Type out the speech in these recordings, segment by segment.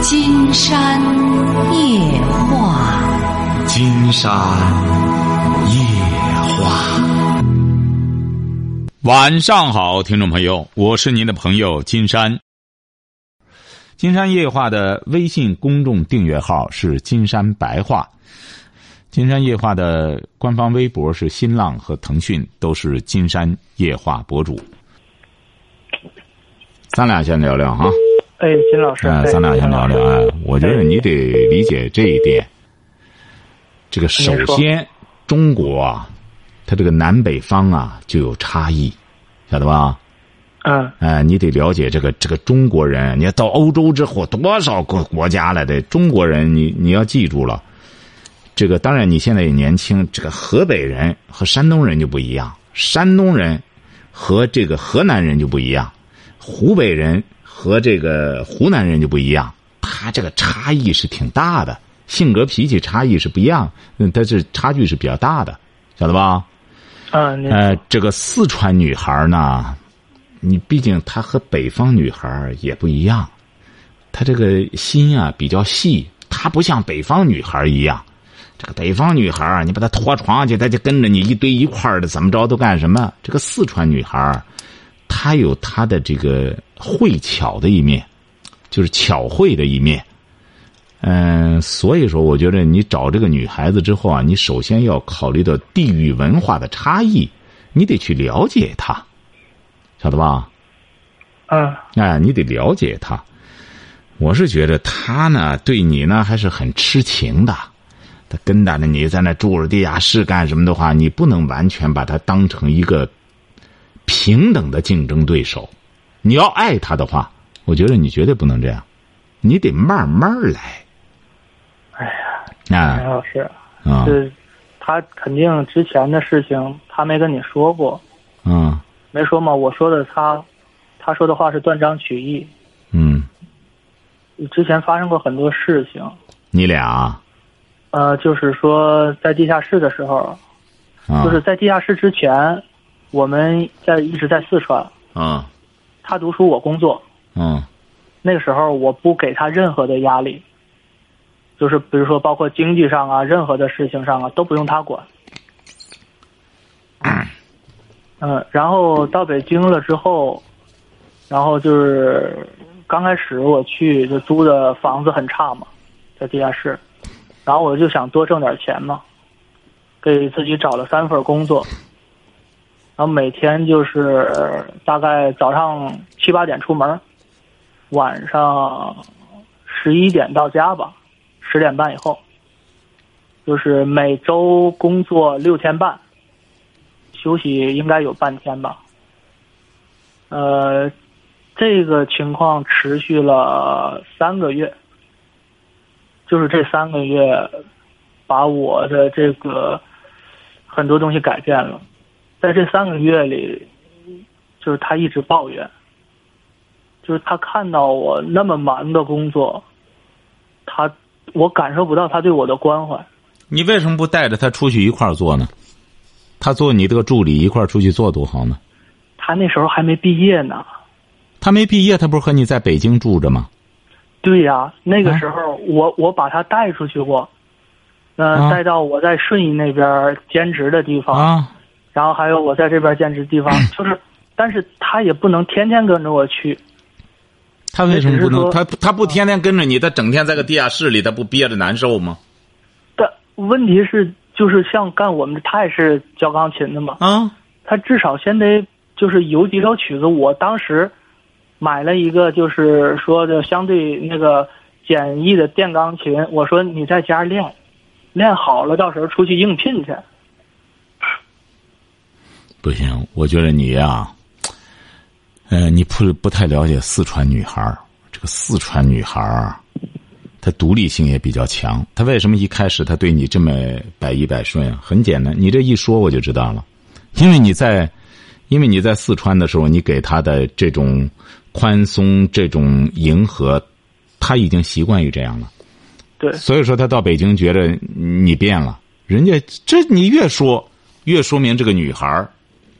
金山夜话，金山夜话。晚上好，听众朋友，我是您的朋友金山。金山夜话的微信公众订阅号是金山白话，金山夜话的官方微博是新浪和腾讯，都是金山夜话博主。咱俩先聊聊哈。哎，金老师，哎，咱俩先聊聊。啊，我觉得你得理解这一点。这个首先，中国啊，它这个南北方啊就有差异，晓得吧？嗯。哎，你得了解这个这个中国人。你要到欧洲之后，多少个国家来的中国人，你你要记住了。这个当然，你现在也年轻。这个河北人和山东人就不一样，山东人和这个河南人就不一样，湖北人。和这个湖南人就不一样，他这个差异是挺大的，性格脾气差异是不一样，嗯，但是差距是比较大的，晓得吧？啊，呃，这个四川女孩呢，你毕竟她和北方女孩也不一样，她这个心啊比较细，她不像北方女孩一样，这个北方女孩你把她拖床去，她就跟着你一堆一块的，怎么着都干什么？这个四川女孩她有她的这个。慧巧的一面，就是巧慧的一面。嗯，所以说，我觉得你找这个女孩子之后啊，你首先要考虑到地域文化的差异，你得去了解她，晓得吧？嗯。哎，你得了解她。我是觉得她呢，对你呢还是很痴情的。她跟着你在那住着地下室干什么的话，你不能完全把她当成一个平等的竞争对手。你要爱他的话，我觉得你绝对不能这样，你得慢慢来。哎呀，啊，陈老师，啊，是，他肯定之前的事情他没跟你说过，嗯，没说嘛？我说的他，他说的话是断章取义。嗯，之前发生过很多事情。你俩？呃，就是说在地下室的时候，就是在地下室之前，我们在一直在四川。啊。他读书，我工作。嗯，那个时候我不给他任何的压力，就是比如说包括经济上啊，任何的事情上啊都不用他管。嗯，然后到北京了之后，然后就是刚开始我去就租的房子很差嘛，在地下室，然后我就想多挣点钱嘛，给自己找了三份工作。然后每天就是大概早上七八点出门，晚上十一点到家吧，十点半以后，就是每周工作六天半，休息应该有半天吧。呃，这个情况持续了三个月，就是这三个月，把我的这个很多东西改变了。在这三个月里，就是他一直抱怨，就是他看到我那么忙的工作，他我感受不到他对我的关怀。你为什么不带着他出去一块儿做呢？他做你这个助理一块儿出去做多好呢？他那时候还没毕业呢。他没毕业，他不是和你在北京住着吗？对呀，那个时候我我把他带出去过，嗯，带到我在顺义那边兼职的地方啊。然后还有我在这边兼职地方，就是，但是他也不能天天跟着我去。他为什么不能？他他不天天跟着你，他整天在个地下室里，他不憋着难受吗？但问题是，就是像干我们，他也是教钢琴的嘛。啊。他至少先得就是有几首曲子。我当时买了一个，就是说的相对那个简易的电钢琴。我说你在家练，练好了，到时候出去应聘去。不行，我觉得你呀，呃，你不不太了解四川女孩这个四川女孩她独立性也比较强。她为什么一开始她对你这么百依百顺啊？很简单，你这一说我就知道了。因为你在，因为你在四川的时候，你给她的这种宽松、这种迎合，她已经习惯于这样了。对。所以说，她到北京觉得你变了。人家这你越说，越说明这个女孩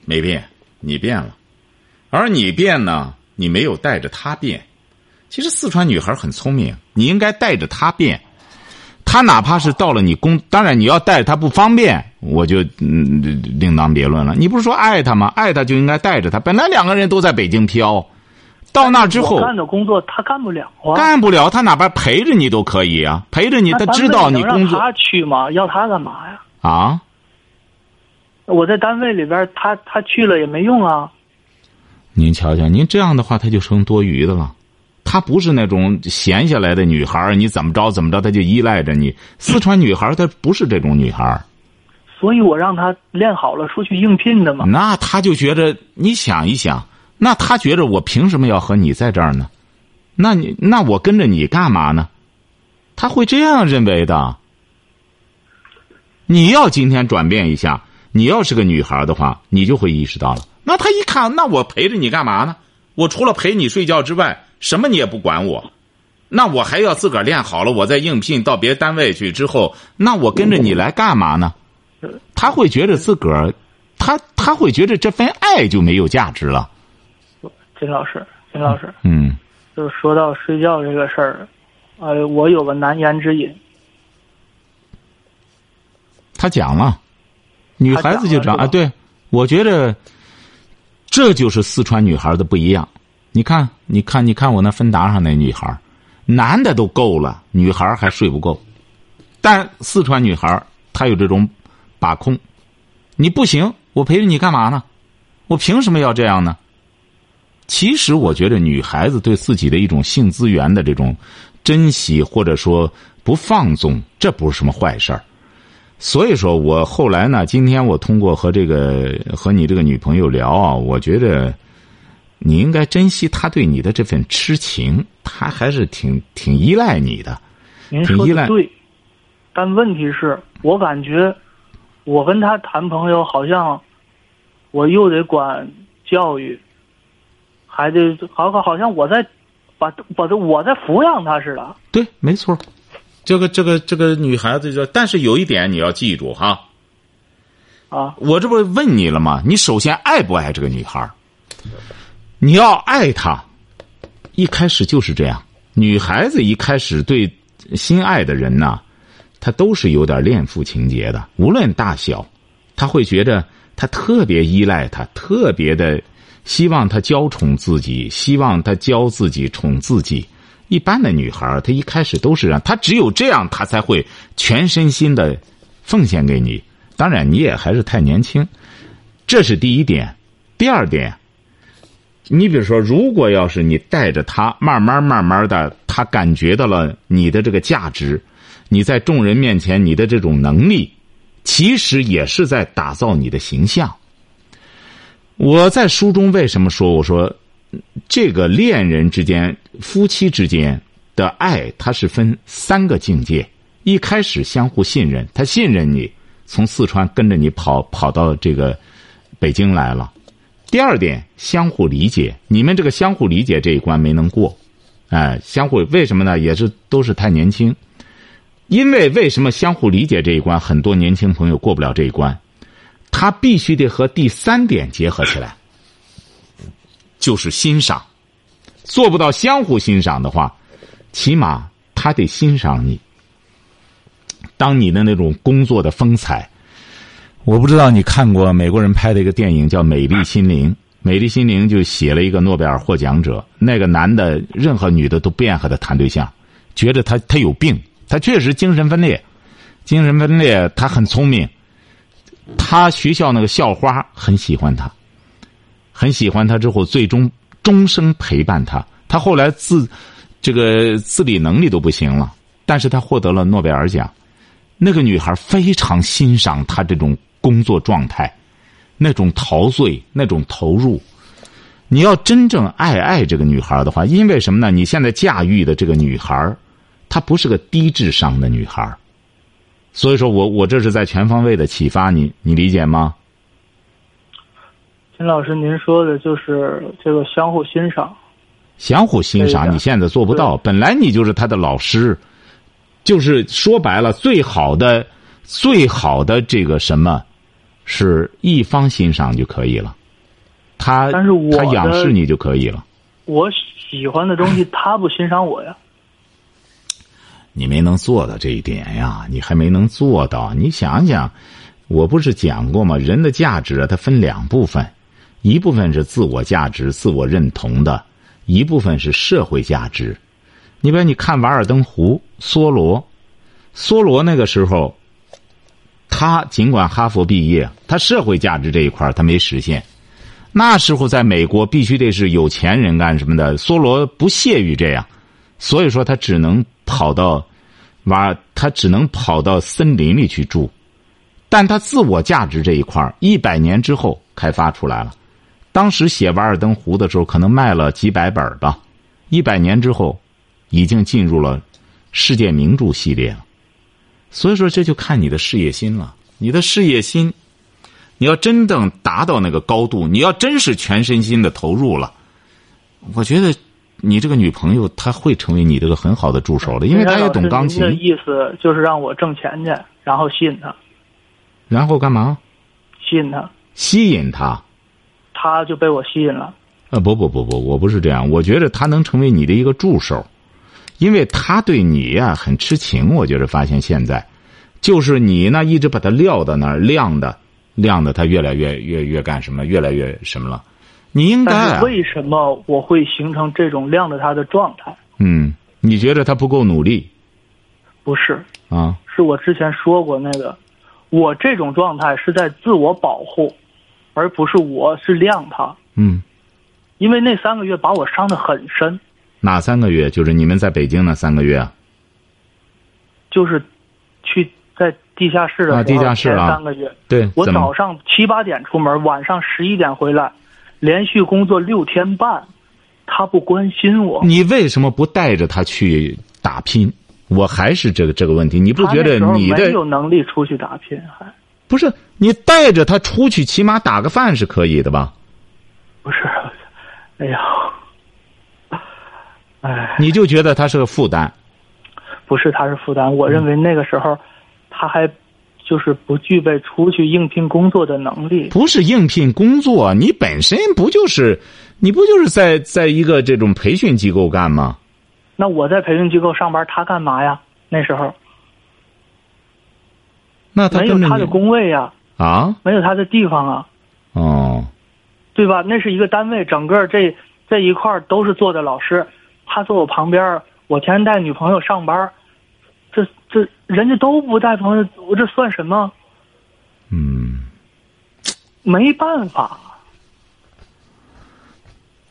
没变，你变了，而你变呢，你没有带着她变，其实四川女孩很聪明，你应该带着她变。她哪怕是到了你工，当然你要带着她不方便，我就嗯另当别论了。你不是说爱她吗？爱她就应该带着她。本来两个人都在北京飘，到那之后干的工作他干不了啊。干不了，他哪怕陪着你都可以啊，陪着你，那他知道你工作单位能让他去吗？要她干嘛呀？啊。我在单位里边，他他去了也没用啊。您瞧瞧，您这样的话，他就成多余的了。她不是那种闲下来的女孩儿，你怎么着怎么着，她就依赖着你。四川女孩儿她不是这种女孩儿，所以我让她练好了出去应聘的嘛。那她就觉着，你想一想，那她觉着我凭什么要和你在这儿呢？那你那我跟着你干嘛呢？她会这样认为的。你要今天转变一下，你要是个女孩的话，你就会意识到了。那他一看，那我陪着你干嘛呢？我除了陪你睡觉之外，什么你也不管我，那我还要自个儿练好了，我再应聘到别单位去之后，那我跟着你来干嘛呢？他会觉得自个儿，他他会觉得这份爱就没有价值了。金老师，金老师，嗯，就是说到睡觉这个事儿，呃，我有个难言之隐。他讲了，女孩子就这样啊，对，我觉得这就是四川女孩的不一样。你看，你看，你看我那芬达上那女孩，男的都够了，女孩还睡不够。但四川女孩她有这种把控，你不行，我陪着你干嘛呢？我凭什么要这样呢？其实我觉得女孩子对自己的一种性资源的这种珍惜，或者说不放纵，这不是什么坏事儿。所以说我后来呢，今天我通过和这个和你这个女朋友聊啊，我觉得你应该珍惜她对你的这份痴情，她还是挺挺依赖你的。挺依赖对，但问题是我感觉我跟他谈朋友，好像我又得管教育，还得好好好像我在把把我在抚养他似的。对，没错。这个这个这个女孩子就，但是有一点你要记住哈，啊，我这不问你了吗？你首先爱不爱这个女孩你要爱她，一开始就是这样。女孩子一开始对心爱的人呐，她都是有点恋父情节的，无论大小，她会觉得她特别依赖他，特别的希望他娇宠自己，希望他教自己，宠自己。一般的女孩，她一开始都是让她只有这样，她才会全身心的奉献给你。当然，你也还是太年轻，这是第一点。第二点，你比如说，如果要是你带着她，慢慢慢慢的，她感觉到了你的这个价值，你在众人面前你的这种能力，其实也是在打造你的形象。我在书中为什么说我说？这个恋人之间、夫妻之间的爱，它是分三个境界。一开始相互信任，他信任你，从四川跟着你跑跑到这个北京来了。第二点，相互理解，你们这个相互理解这一关没能过，哎，相互为什么呢？也是都是太年轻。因为为什么相互理解这一关，很多年轻朋友过不了这一关？他必须得和第三点结合起来。就是欣赏，做不到相互欣赏的话，起码他得欣赏你。当你的那种工作的风采，我不知道你看过美国人拍的一个电影叫《美丽心灵》，《美丽心灵》就写了一个诺贝尔获奖者，那个男的，任何女的都不愿和他谈对象，觉得他他有病，他确实精神分裂，精神分裂，他很聪明，他学校那个校花很喜欢他。很喜欢他之后，最终终生陪伴他。他后来自这个自理能力都不行了，但是他获得了诺贝尔奖。那个女孩非常欣赏他这种工作状态，那种陶醉，那种投入。你要真正爱爱这个女孩的话，因为什么呢？你现在驾驭的这个女孩，她不是个低智商的女孩，所以说我我这是在全方位的启发你，你理解吗？金老师，您说的就是这个相互欣赏。相互欣赏，你现在做不到。本来你就是他的老师，就是说白了，最好的、最好的这个什么，是一方欣赏就可以了。他但是我他仰视你就可以了。我喜欢的东西，他不欣赏我呀。你没能做到这一点呀，你还没能做到。你想想，我不是讲过吗？人的价值啊，它分两部分，一部分是自我价值、自我认同的，一部分是社会价值。你比如你看《瓦尔登湖》，梭罗，梭罗那个时候，他尽管哈佛毕业，他社会价值这一块他没实现。那时候在美国，必须得是有钱人干什么的，梭罗不屑于这样，所以说他只能跑到。瓦，他只能跑到森林里去住，但他自我价值这一块一百年之后开发出来了。当时写《瓦尔登湖》的时候，可能卖了几百本吧，一百年之后，已经进入了世界名著系列了。所以说，这就看你的事业心了。你的事业心，你要真正达到那个高度，你要真是全身心的投入了，我觉得。你这个女朋友，她会成为你这个很好的助手的，因为她也懂钢琴。的意思就是让我挣钱去，然后吸引她。然后干嘛？吸引她。吸引她。她就被我吸引了。呃，不不不不，我不是这样。我觉得他能成为你的一个助手，因为他对你呀很痴情。我觉得发现现在，就是你呢一直把他撂到那儿，晾的，晾的，他越来越越越干什么，越来越什么了。你应该。为什么我会形成这种晾着他的状态？嗯，你觉得他不够努力？不是啊，是我之前说过那个，我这种状态是在自我保护，而不是我是晾他。嗯，因为那三个月把我伤的很深。哪三个月？就是你们在北京那三个月啊？就是去在地下室的啊，地下室啊，三个月。对，我早上七八点出门，晚上十一点回来。连续工作六天半，他不关心我。你为什么不带着他去打拼？我还是这个这个问题，你不觉得你的没有能力出去打拼？还不是你带着他出去，起码打个饭是可以的吧？不是，哎呀，哎，你就觉得他是个负担？不是，他是负担。我认为那个时候，他还。就是不具备出去应聘工作的能力。不是应聘工作，你本身不就是，你不就是在在一个这种培训机构干吗？那我在培训机构上班，他干嘛呀？那时候，那他没有他的工位呀？啊？没有他的地方啊？哦，对吧？那是一个单位，整个这这一块都是坐的老师，他坐我旁边，我天天带女朋友上班。这这人家都不带朋友，我这算什么？嗯，没办法。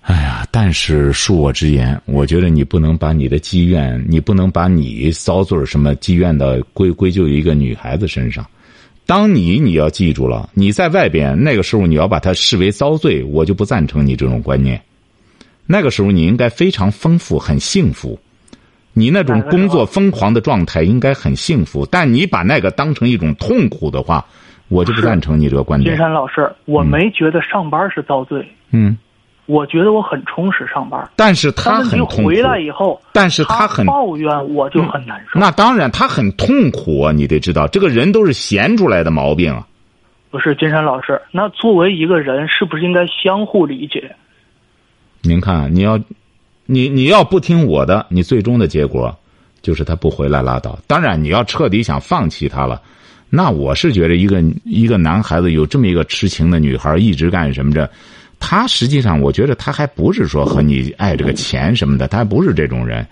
哎呀，但是恕我直言，我觉得你不能把你的积怨，你不能把你遭罪什么积怨的归归咎于一个女孩子身上。当你你要记住了，你在外边那个时候你要把它视为遭罪，我就不赞成你这种观念。那个时候你应该非常丰富，很幸福。你那种工作疯狂的状态应该很幸福，但你把那个当成一种痛苦的话，我就不赞成你这个观点。金山老师，我没觉得上班是遭罪。嗯，我觉得我很充实上班。但是他很痛苦。回来以后，但是他很抱怨，我就很难受。那当然，他很痛苦啊！你得知道，这个人都是闲出来的毛病啊。不是金山老师，那作为一个人，是不是应该相互理解？您看，你要。你你要不听我的，你最终的结果就是他不回来拉倒。当然，你要彻底想放弃他了，那我是觉得一个一个男孩子有这么一个痴情的女孩一直干什么着，他实际上我觉得他还不是说和你爱这个钱什么的，他还不是这种人。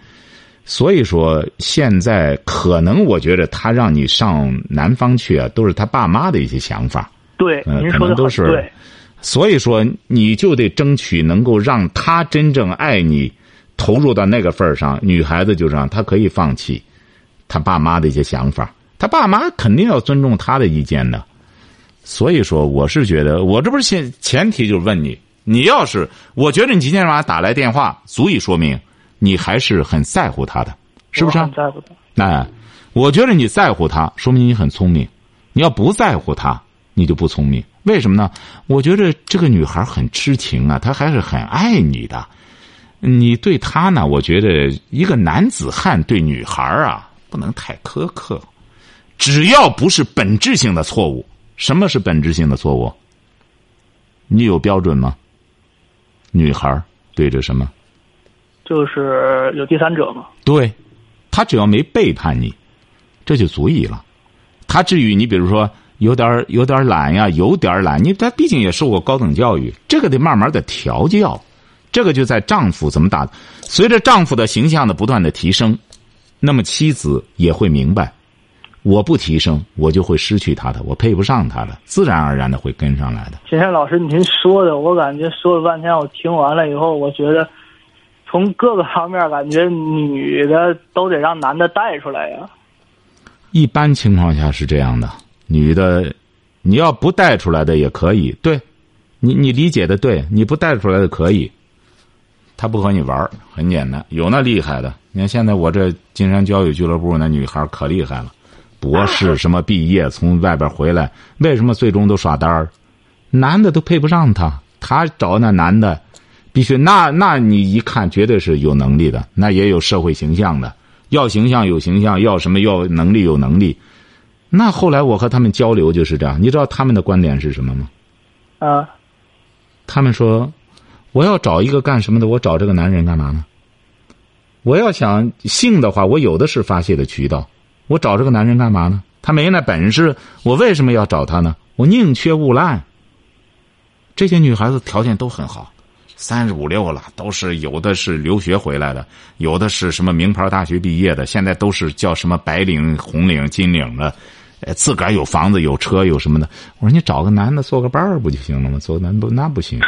所以说，现在可能我觉得他让你上南方去啊，都是他爸妈的一些想法。对，您说的是对。所以说，你就得争取能够让他真正爱你。投入到那个份儿上，女孩子就这样，她可以放弃她爸妈的一些想法，她爸妈肯定要尊重她的意见的。所以说，我是觉得，我这不是前前提就是问你，你要是我觉得你今天晚上打来电话，足以说明你还是很在乎他的，是不是？很在乎他。哎，我觉得你在乎他，说明你很聪明。你要不在乎他，你就不聪明。为什么呢？我觉得这个女孩很痴情啊，她还是很爱你的。你对她呢？我觉得一个男子汉对女孩啊，不能太苛刻。只要不是本质性的错误，什么是本质性的错误？你有标准吗？女孩对着什么？就是有第三者嘛。对，他只要没背叛你，这就足以了。他至于你比如说有点有点懒呀，有点懒，你他毕竟也受过高等教育，这个得慢慢的调教。这个就在丈夫怎么打，随着丈夫的形象的不断的提升，那么妻子也会明白，我不提升，我就会失去他的，我配不上他的，自然而然的会跟上来的。金山老师，您说的，我感觉说了半天，我听完了以后，我觉得从各个方面感觉女的都得让男的带出来呀。一般情况下是这样的，女的，你要不带出来的也可以，对，你你理解的对，你不带出来的可以。他不和你玩很简单。有那厉害的，你看现在我这金山交友俱乐部那女孩可厉害了，博士什么毕业，从外边回来，为什么最终都耍单儿？男的都配不上她，她找那男的，必须那那你一看绝对是有能力的，那也有社会形象的，要形象有形象，要什么要能力有能力。那后来我和他们交流就是这样，你知道他们的观点是什么吗？啊，他们说。我要找一个干什么的？我找这个男人干嘛呢？我要想性的话，我有的是发泄的渠道。我找这个男人干嘛呢？他没那本事，我为什么要找他呢？我宁缺毋滥。这些女孩子条件都很好，三十五六了，都是有的是留学回来的，有的是什么名牌大学毕业的，现在都是叫什么白领、红领、金领的，自个儿有房子、有车、有什么的。我说你找个男的做个伴儿不就行了吗？做男不那不行，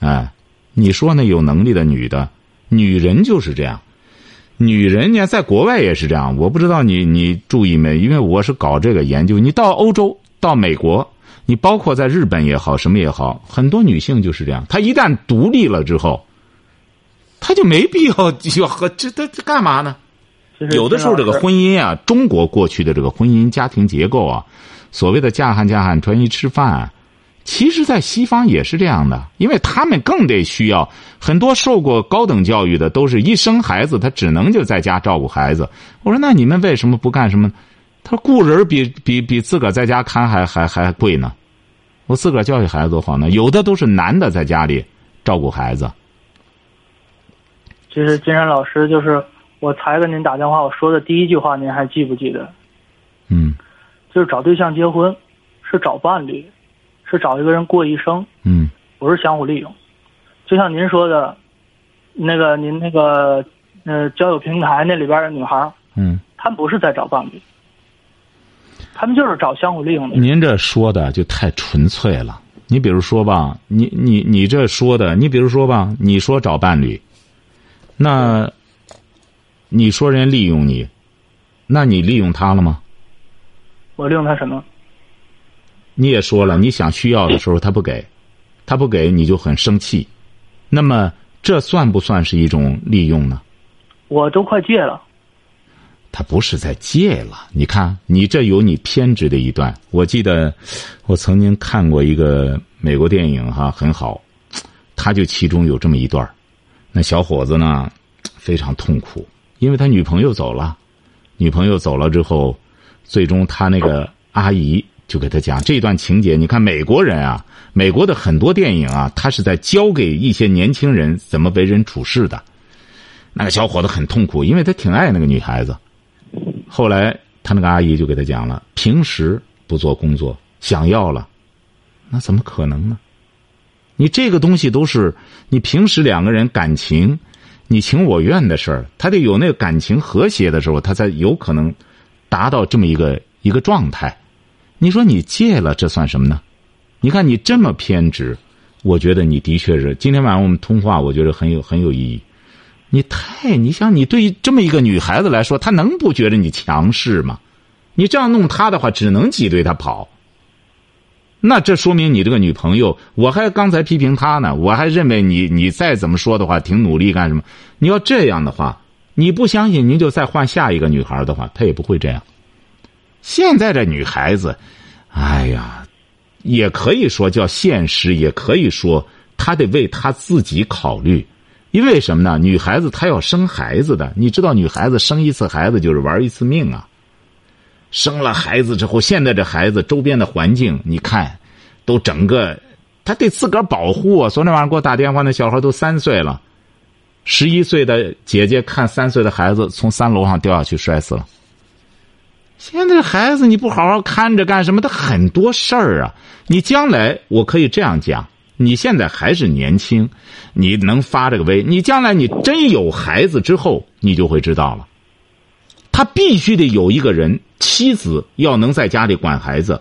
哎。你说那有能力的女的，女人就是这样。女人呢，在国外也是这样。我不知道你你注意没？因为我是搞这个研究。你到欧洲、到美国，你包括在日本也好，什么也好，很多女性就是这样。她一旦独立了之后，她就没必要要和这这这干嘛呢？有的时候这个婚姻啊，中国过去的这个婚姻家庭结构啊，所谓的嫁汉嫁汉穿衣吃饭。其实，在西方也是这样的，因为他们更得需要很多受过高等教育的，都是一生孩子，他只能就在家照顾孩子。我说，那你们为什么不干什么？他说，雇人比比比自个儿在家看还还还贵呢。我自个儿教育孩子多好呢。有的都是男的在家里照顾孩子。其实，金山老师就是我才跟您打电话，我说的第一句话，您还记不记得？嗯，就是找对象结婚，是找伴侣。是找一个人过一生，嗯，不是相互利用，就像您说的，那个您那个呃交友平台那里边的女孩，嗯，她们不是在找伴侣，他们就是找相互利用的。您这说的就太纯粹了。你比如说吧，你你你这说的，你比如说吧，你说找伴侣，那你说人家利用你，那你利用他了吗？我利用他什么？你也说了，你想需要的时候他不给，他不给你就很生气，那么这算不算是一种利用呢？我都快戒了。他不是在戒了，你看你这有你偏执的一段。我记得我曾经看过一个美国电影哈，很好，他就其中有这么一段那小伙子呢非常痛苦，因为他女朋友走了，女朋友走了之后，最终他那个阿姨。就给他讲这段情节，你看美国人啊，美国的很多电影啊，他是在教给一些年轻人怎么为人处事的。那个小伙子很痛苦，因为他挺爱那个女孩子。后来他那个阿姨就给他讲了：平时不做工作，想要了，那怎么可能呢？你这个东西都是你平时两个人感情你情我愿的事儿，他得有那个感情和谐的时候，他才有可能达到这么一个一个状态。你说你戒了，这算什么呢？你看你这么偏执，我觉得你的确是。今天晚上我们通话，我觉得很有很有意义。你太，你想，你对于这么一个女孩子来说，她能不觉得你强势吗？你这样弄她的话，只能挤兑她跑。那这说明你这个女朋友，我还刚才批评她呢，我还认为你你再怎么说的话，挺努力干什么？你要这样的话，你不相信，您就再换下一个女孩的话，她也不会这样。现在这女孩子，哎呀，也可以说叫现实，也可以说她得为她自己考虑。因为什么呢？女孩子她要生孩子的，你知道，女孩子生一次孩子就是玩一次命啊。生了孩子之后，现在这孩子周边的环境，你看，都整个，他得自个儿保护啊。昨天晚上给我打电话，那小孩都三岁了，十一岁的姐姐看三岁的孩子从三楼上掉下去摔死了。现在孩子你不好好看着干什么？他很多事儿啊！你将来我可以这样讲：你现在还是年轻，你能发这个威。你将来你真有孩子之后，你就会知道了。他必须得有一个人，妻子要能在家里管孩子，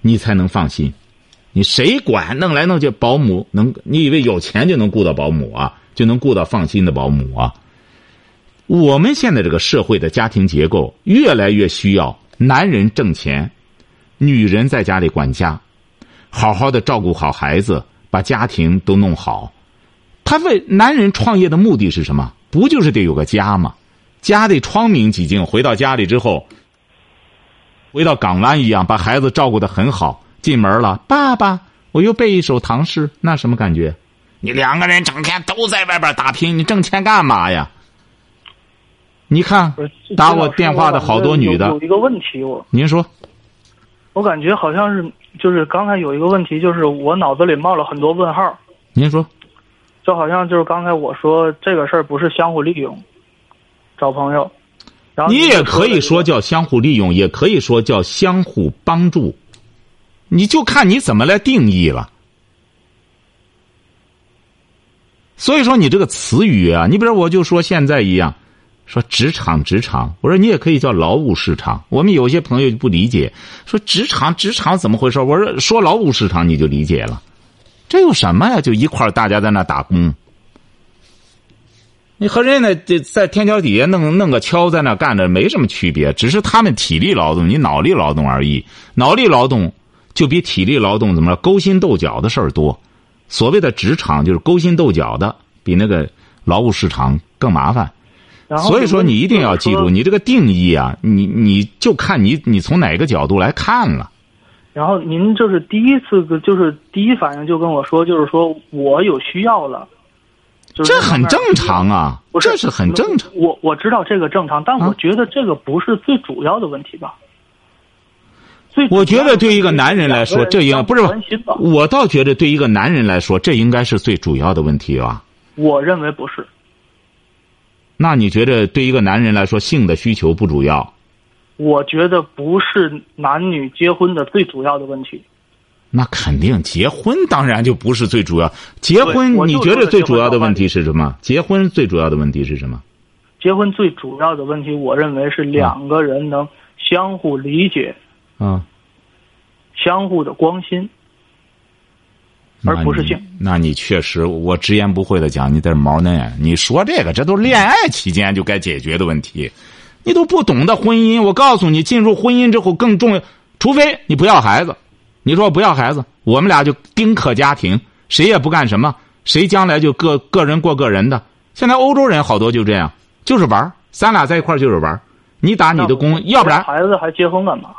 你才能放心。你谁管？弄来弄去，保姆能？你以为有钱就能雇到保姆啊？就能雇到放心的保姆啊？我们现在这个社会的家庭结构越来越需要男人挣钱，女人在家里管家，好好的照顾好孩子，把家庭都弄好。他为男人创业的目的是什么？不就是得有个家吗？家得窗明几净，回到家里之后，回到港湾一样，把孩子照顾的很好。进门了，爸爸，我又背一首唐诗，那什么感觉？你两个人整天都在外边打拼，你挣钱干嘛呀？你看打我电话的好多女的。有一个问题，我您说，我感觉好像是就是刚才有一个问题，就是我脑子里冒了很多问号。您说，就好像就是刚才我说这个事儿不是相互利用，找朋友。然后你也可以说叫相互利用，也可以说叫相互帮助，你就看你怎么来定义了。所以说，你这个词语啊，你比如我就说现在一样。说职场，职场，我说你也可以叫劳务市场。我们有些朋友就不理解，说职场，职场怎么回事？我说说劳务市场你就理解了，这有什么呀？就一块大家在那打工，你和人家在天桥底下弄弄个锹在那干着没什么区别，只是他们体力劳动，你脑力劳动而已。脑力劳动就比体力劳动怎么着勾心斗角的事儿多。所谓的职场就是勾心斗角的，比那个劳务市场更麻烦。所以说，你一定要记住，你这个定义啊，你你就看你你从哪个角度来看了。然后您就是第一次，就是第一反应就跟我说，就是说我有需要了。这很正常啊，这是很正常。我我知道这个正常，但我觉得这个不是最主要的问题吧。最我觉得对一个男人来说，这应不是我倒觉得对一个男人来说，这应该是最主要的问题吧。我认为不是。那你觉得对一个男人来说，性的需求不主要？我觉得不是男女结婚的最主要的问题。那肯定，结婚当然就不是最主要。结婚，你觉得最主要的问题是什么？结婚最主要的问题是什么？结婚最主要的问题，我认为是两个人能相互理解，嗯，相互的关心。而不是性，那你确实，我直言不讳的讲，你在毛嫩。你说这个，这都是恋爱期间就该解决的问题，你都不懂得婚姻。我告诉你，进入婚姻之后更重要，除非你不要孩子。你说不要孩子，我们俩就丁克家庭，谁也不干什么，谁将来就个个人过个人的。现在欧洲人好多就这样，就是玩咱俩在一块就是玩你打你的工，要不然孩子还结婚干嘛？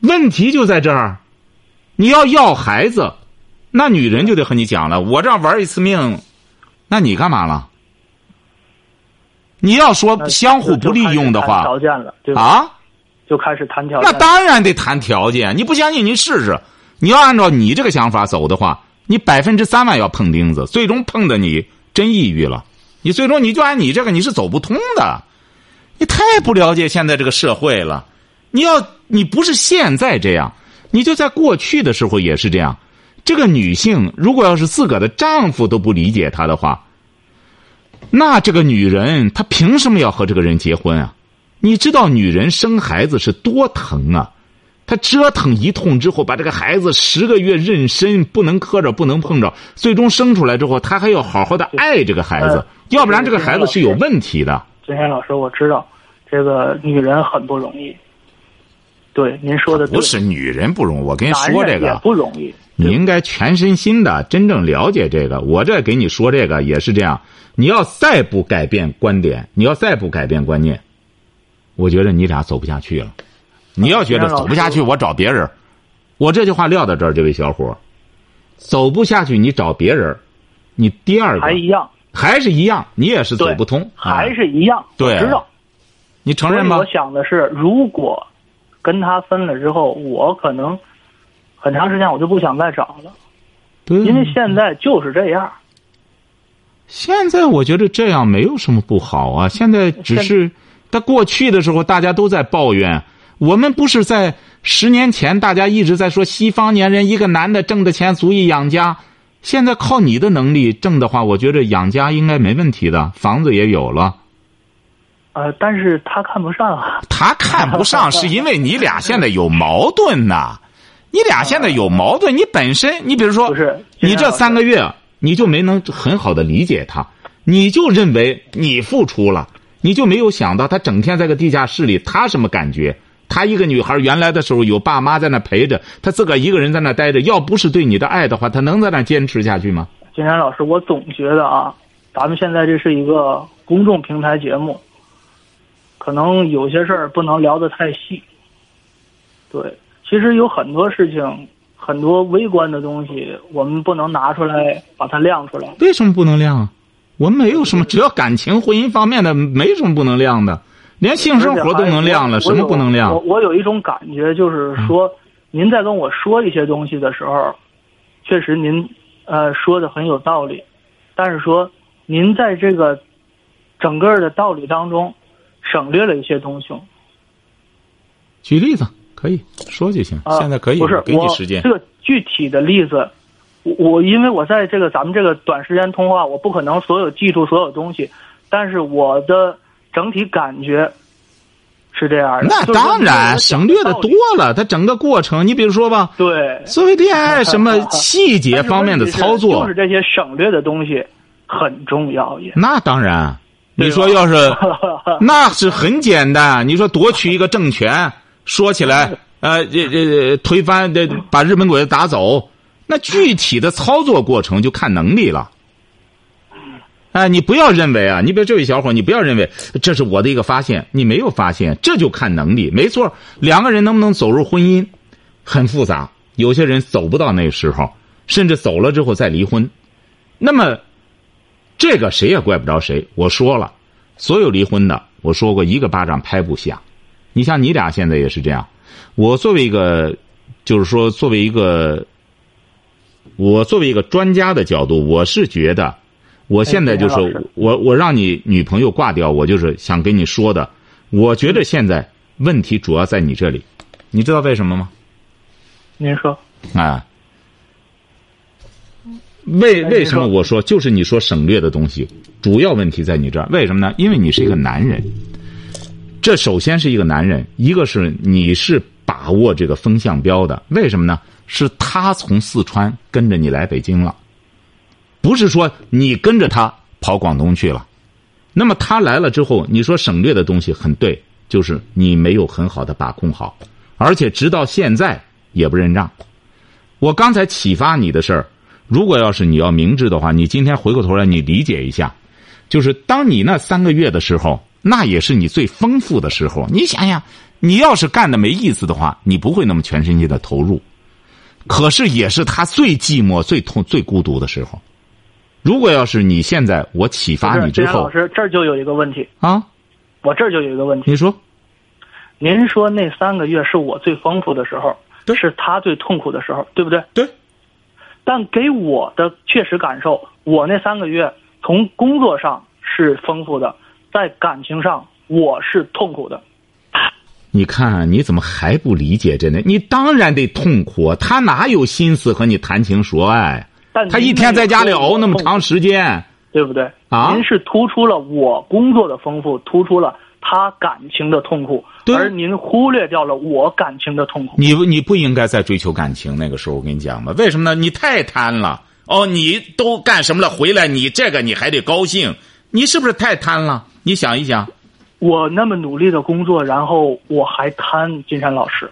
问题就在这儿，你要要孩子。那女人就得和你讲了，我这样玩一次命，那你干嘛了？你要说相互不利用的话，条件了，啊，就开始谈条件。那当然得谈条件，你不相信你试试。你要按照你这个想法走的话，你百分之三万要碰钉子，最终碰的你真抑郁了。你最终你就按你这个，你是走不通的。你太不了解现在这个社会了。你要你不是现在这样，你就在过去的时候也是这样。这个女性如果要是自个的丈夫都不理解她的话，那这个女人她凭什么要和这个人结婚啊？你知道女人生孩子是多疼啊？她折腾一通之后，把这个孩子十个月妊娠，不能磕着，不能碰着，最终生出来之后，她还要好好的爱这个孩子，要不然这个孩子是有问题的。金山老师，我知道，这个女人很不容易。对，您说的不是女人不容易，我跟你说这个不容易。你应该全身心的真正了解这个。我这给你说这个也是这样。你要再不改变观点，你要再不改变观念，我觉得你俩走不下去了。你要觉得走不下去，我找别人。我这句话撂到这儿，这位小伙走不下去，你找别人。你第二个还一样，还是一样，你也是走不通，还是一样。对，知道。你承认吗？我想的是，如果跟他分了之后，我可能。很长时间我就不想再找了，因为现在就是这样。现在我觉得这样没有什么不好啊。现在只是，在过去的时候大家都在抱怨，我们不是在十年前大家一直在说西方年人一个男的挣的钱足以养家，现在靠你的能力挣的话，我觉得养家应该没问题的，房子也有了。呃，但是他看不上啊。他看不上是因为你俩现在有矛盾呐，你俩现在有矛盾，你本身你比如说不是你这三个月你就没能很好的理解他，你就认为你付出了，你就没有想到他整天在个地下室里，他什么感觉？他一个女孩原来的时候有爸妈在那陪着，他自个儿一个人在那待着，要不是对你的爱的话，他能在那坚持下去吗？金山老师，我总觉得啊，咱们现在这是一个公众平台节目，可能有些事儿不能聊得太细。对，其实有很多事情，很多微观的东西，我们不能拿出来把它亮出来。为什么不能亮啊？我们没有什么，只要感情、婚姻方面的，没什么不能亮的，连性生活都能亮了，什么不能我亮？我有一种感觉，就是说，您在跟我说一些东西的时候，确实您呃说的很有道理，但是说您在这个整个的道理当中省略了一些东西。举例子可以说就行，啊，现在可以不是我给你时间这。个具体的例子，我我因为我在这个咱们这个短时间通话，我不可能所有记住所有东西，但是我的整体感觉是这样的。那当然，省略的多了。它整个过程，你比如说吧，对。所谓恋爱什么细节方面的操作就是，这些省略的东西很重要也。那当然。你说要是 那是很简单，你说夺取一个政权，说起来，呃，这这推翻这把日本鬼子打走，那具体的操作过程就看能力了。哎，你不要认为啊，你比如这位小伙，你不要认为这是我的一个发现，你没有发现，这就看能力。没错，两个人能不能走入婚姻，很复杂。有些人走不到那个时候，甚至走了之后再离婚。那么，这个谁也怪不着谁。我说了，所有离婚的，我说过一个巴掌拍不响。你像你俩现在也是这样。我作为一个，就是说作为一个，我作为一个专家的角度，我是觉得，我现在就是我我让你女朋友挂掉，我就是想跟你说的。我觉得现在问题主要在你这里，你知道为什么吗？您说，啊，为哎为什么我说就是你说省略的东西，主要问题在你这儿？为什么呢？因为你是一个男人，这首先是一个男人，一个是你是把握这个风向标的，为什么呢？是他从四川跟着你来北京了，不是说你跟着他跑广东去了。那么他来了之后，你说省略的东西很对，就是你没有很好的把控好，而且直到现在也不认账。我刚才启发你的事儿，如果要是你要明智的话，你今天回过头来你理解一下，就是当你那三个月的时候，那也是你最丰富的时候。你想想，你要是干的没意思的话，你不会那么全身心的投入。可是也是他最寂寞、最痛、最孤独的时候。如果要是你现在我启发你之后老师，这儿就有一个问题，啊，我这儿就有一个问题。你说您说那三个月是我最丰富的时候，对是他最痛苦的时候，对不对？对，但给我的确实感受，我那三个月从工作上是丰富的，在感情上我是痛苦的。你看你怎么还不理解这呢？你当然得痛苦啊，他哪有心思和你谈情说爱？但他一天在家里熬那么长时间，对不对？啊您是突出了我工作的丰富，突出了他感情的痛苦，对而您忽略掉了我感情的痛苦。你不你不应该再追求感情。那个时候我跟你讲吧，为什么呢？你太贪了。哦，你都干什么了？回来你这个你还得高兴，你是不是太贪了？你想一想。我那么努力的工作，然后我还贪金山老师。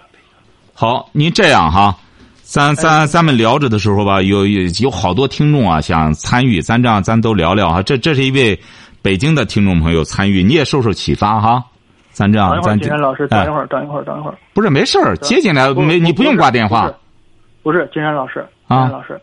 好，您这样哈，咱咱咱们聊着的时候吧，有有有好多听众啊想参与，咱这样咱都聊聊哈。这这是一位北京的听众朋友参与，你也受受启发哈。咱这样，咱金山老师，哎等一会儿，等一会儿，等一会儿。不是没事儿，接进来没你不用挂电话。不是，金山老师，啊金山老师，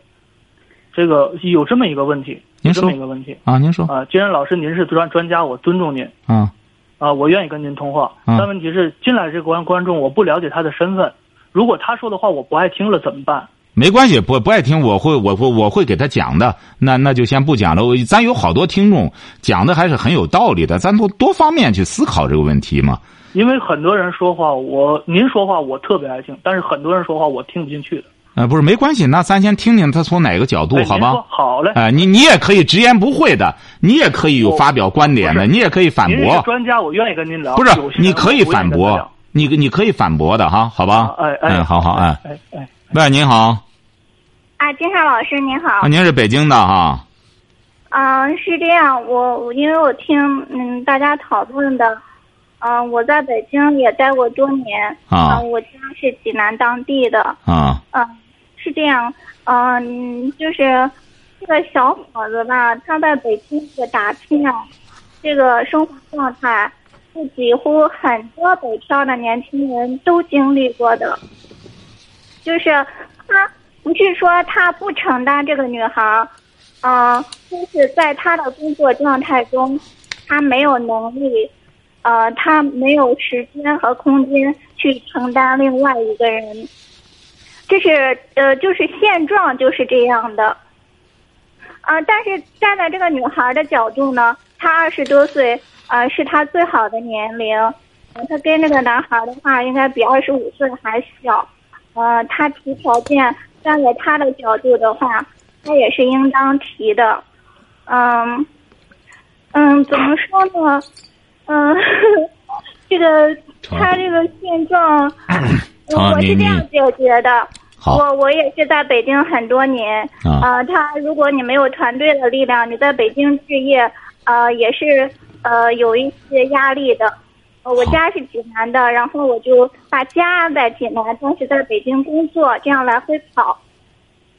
这个有这么一个问题，有这您说么一个问题啊，您说啊，金山老师，您是专专家，我尊重您啊，啊，我愿意跟您通话。啊但问题是，进来这观观众，我不了解他的身份，如果他说的话我不爱听了怎么办？没关系，不不爱听，我会我会我会给他讲的。那那就先不讲了。咱有好多听众讲的还是很有道理的，咱多多方面去思考这个问题嘛。因为很多人说话，我您说话我特别爱听，但是很多人说话我听不进去的。呃，不是没关系，那咱先听听他从哪个角度，好吗？好嘞。哎，你你也可以直言不讳的，你也可以有发表观点的，你也可以反驳。您是专家，我愿意跟您聊。不是，你可以反驳，你你可以反驳的哈，好吧？哎哎，好好哎哎哎。喂，您好。啊，金山老师您好。啊您是北京的哈？嗯，是这样，我因为我听嗯大家讨论的，嗯，我在北京也待过多年啊，我家是济南当地的啊，嗯。是这样，嗯，就是这个小伙子吧，他在北京这个打拼啊，这个生活状态是几乎很多北漂的年轻人都经历过的。就是他不不是说他不承担这个女孩儿，嗯，就是在他的工作状态中，他没有能力，呃，他没有时间和空间去承担另外一个人。这是呃，就是现状就是这样的，啊，但是站在这个女孩的角度呢，她二十多岁，呃，是她最好的年龄，她跟那个男孩的话，应该比二十五岁还小，呃，她提条件，站在他的角度的话，他也是应当提的，嗯，嗯，怎么说呢？嗯，这个他这个现状。我是这样解决的，我我也是在北京很多年啊。他如果你没有团队的力量，你在北京置业，呃，也是呃有一些压力的。我家是济南的，然后我就把家在济南，但是在北京工作，这样来回跑。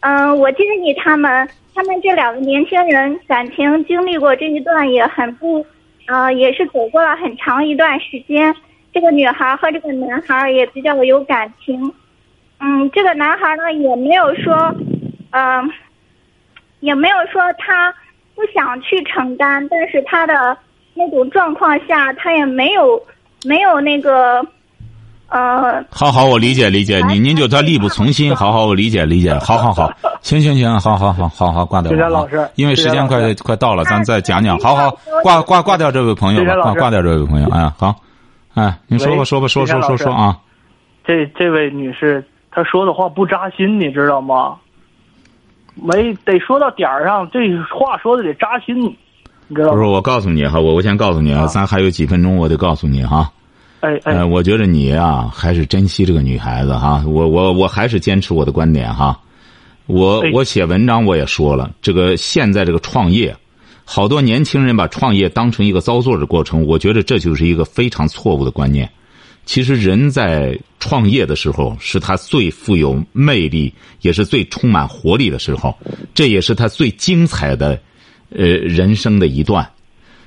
嗯，我建议他们，他们这两个年轻人感情经历过这一段也很不，呃，也是走过了很长一段时间。这个女孩和这个男孩也比较有感情，嗯，这个男孩呢也没有说，嗯，也没有说他不想去承担，但是他的那种状况下，他也没有没有那个，呃。好好，我理解理解，您您就他力不从心。好好，我理解理解。好好好，行行行，好好好好好挂掉。老师，因为时间快快到了，咱再讲讲。好好挂挂挂掉这位朋友吧，挂挂掉这位朋友。哎，好。哎，你说吧，说吧，说说说说啊！这这位女士，她说的话不扎心，你知道吗？没得说到点儿上，这话说的得扎心，你知道吗？不是，我告诉你哈，我我先告诉你啊，咱还有几分钟，我得告诉你哈。哎哎，我觉得你啊，还是珍惜这个女孩子哈。我我我还是坚持我的观点哈。我我写文章我也说了，这个现在这个创业。好多年轻人把创业当成一个遭罪的过程，我觉得这就是一个非常错误的观念。其实人在创业的时候是他最富有魅力，也是最充满活力的时候，这也是他最精彩的，呃，人生的一段。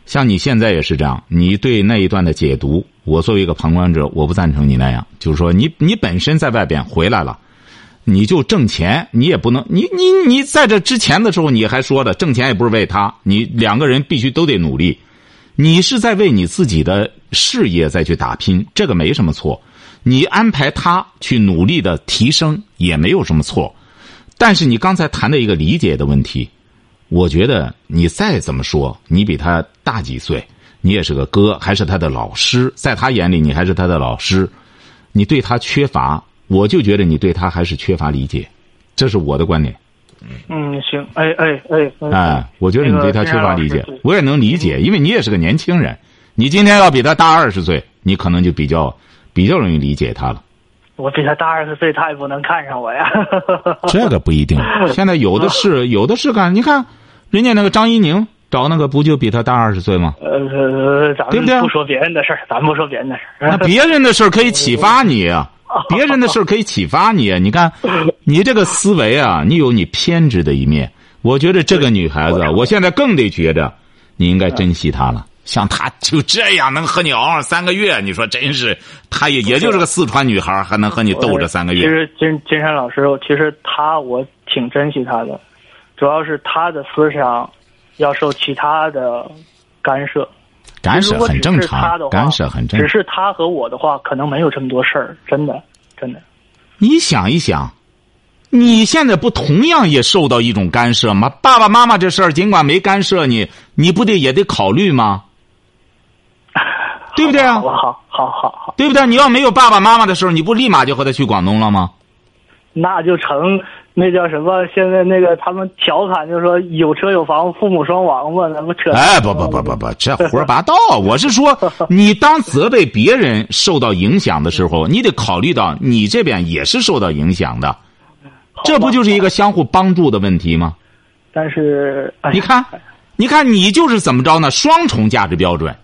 像你现在也是这样，你对那一段的解读，我作为一个旁观者，我不赞成你那样。就是说，你你本身在外边回来了。你就挣钱，你也不能，你你你在这之前的时候，你还说的挣钱也不是为他，你两个人必须都得努力，你是在为你自己的事业再去打拼，这个没什么错，你安排他去努力的提升也没有什么错，但是你刚才谈的一个理解的问题，我觉得你再怎么说，你比他大几岁，你也是个哥，还是他的老师，在他眼里你还是他的老师，你对他缺乏。我就觉得你对他还是缺乏理解，这是我的观点。嗯，行，哎哎哎，哎，我觉得你对他缺乏理解，我也能理解，因为你也是个年轻人，你今天要比他大二十岁，你可能就比较比较容易理解他了。我比他大二十岁，他也不能看上我呀。这个不一定，现在有的是，有的是干。你看，人家那个张怡宁找那个不就比他大二十岁吗？呃，咱们不说别人的事儿，咱不说别人的事儿。那别人的事儿可以启发你啊。别人的事可以启发你，你看，你这个思维啊，你有你偏执的一面。我觉得这个女孩子，我现在更得觉着，你应该珍惜她了。像她就这样能和你熬上三个月，你说真是，她也也就是个四川女孩，还能和你斗这三个月。其实金金山老师，其实她我挺珍惜她的，主要是她的思想要受其他的干涉。干涉很正常，干涉很正常。只是他和我的话，可能没有这么多事儿，真的，真的。你想一想，你现在不同样也受到一种干涉吗？爸爸妈妈这事儿尽管没干涉你，你不得也得考虑吗？对不对啊？好好好好好，对不对？你要没有爸爸妈妈的时候，你不立马就和他去广东了吗？那就成那叫什么？现在那个他们调侃就说有车有房，父母双亡嘛，咱们扯？哎，不不不不不，这胡说八道！我是说，你当责备别人受到影响的时候，你得考虑到你这边也是受到影响的，这不就是一个相互帮助的问题吗？但是，哎你看，你看你就是怎么着呢？双重价值标准，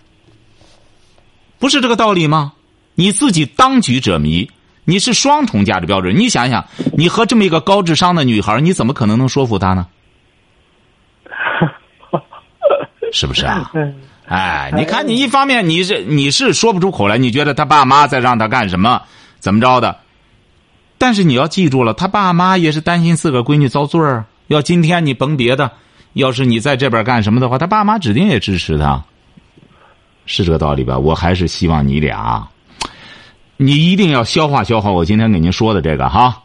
不是这个道理吗？你自己当局者迷，你是双重价值标准。你想想，你和这么一个高智商的女孩，你怎么可能能说服她呢？是不是啊？嗯，哎，你看，你一方面你是你是说不出口来，你觉得他爸妈在让他干什么，怎么着的？但是你要记住了，他爸妈也是担心自个儿闺女遭罪儿。要今天你甭别的，要是你在这边干什么的话，他爸妈指定也支持他，是这个道理吧？我还是希望你俩，你一定要消化消化我今天给您说的这个哈。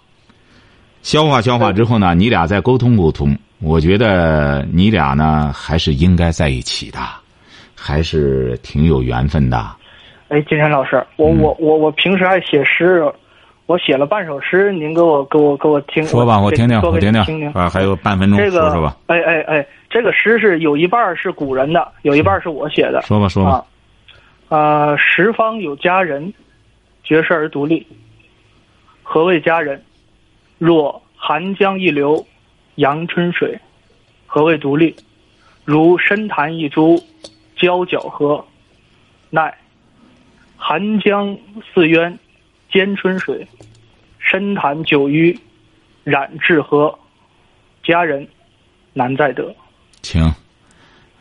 消化消化之后呢，你俩再沟通沟通。我觉得你俩呢还是应该在一起的，还是挺有缘分的。哎，金山老师，我嗯我我我平时爱写诗，我写了半首诗，您给我给我给我听。说吧，我听听，我听听听。啊，还有半分钟，这个说说吧，，哎哎哎，这个诗是有一半是古人的，有一半是我写的。说吧，说吧。啊，呃，十方有佳人，绝世而独立。何谓佳人？若寒江一流，阳春水。何谓独立？如深潭一株，交角河。奈寒江似渊，兼春水；深潭久淤，染至河。佳人难再得。请，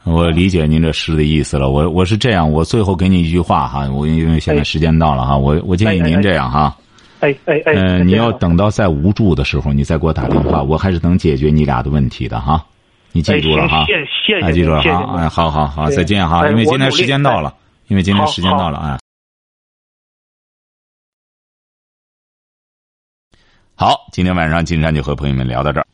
我理解您这诗的意思了。我我是这样，我最后给你一句话哈，我因为现在哎。时间到了哈，我我建议您这样哈，哎哎哎，嗯，你要等到再无助的时候，你再给我打电话，我还是能解决你俩的问题的哈。你记住了哈。谢谢谢哎，记住了哈，哎，好好好，再见哈，哎因为今天时间到了，因为今天时间到了，啊。好，今天晚上金山就和朋友们聊到这儿。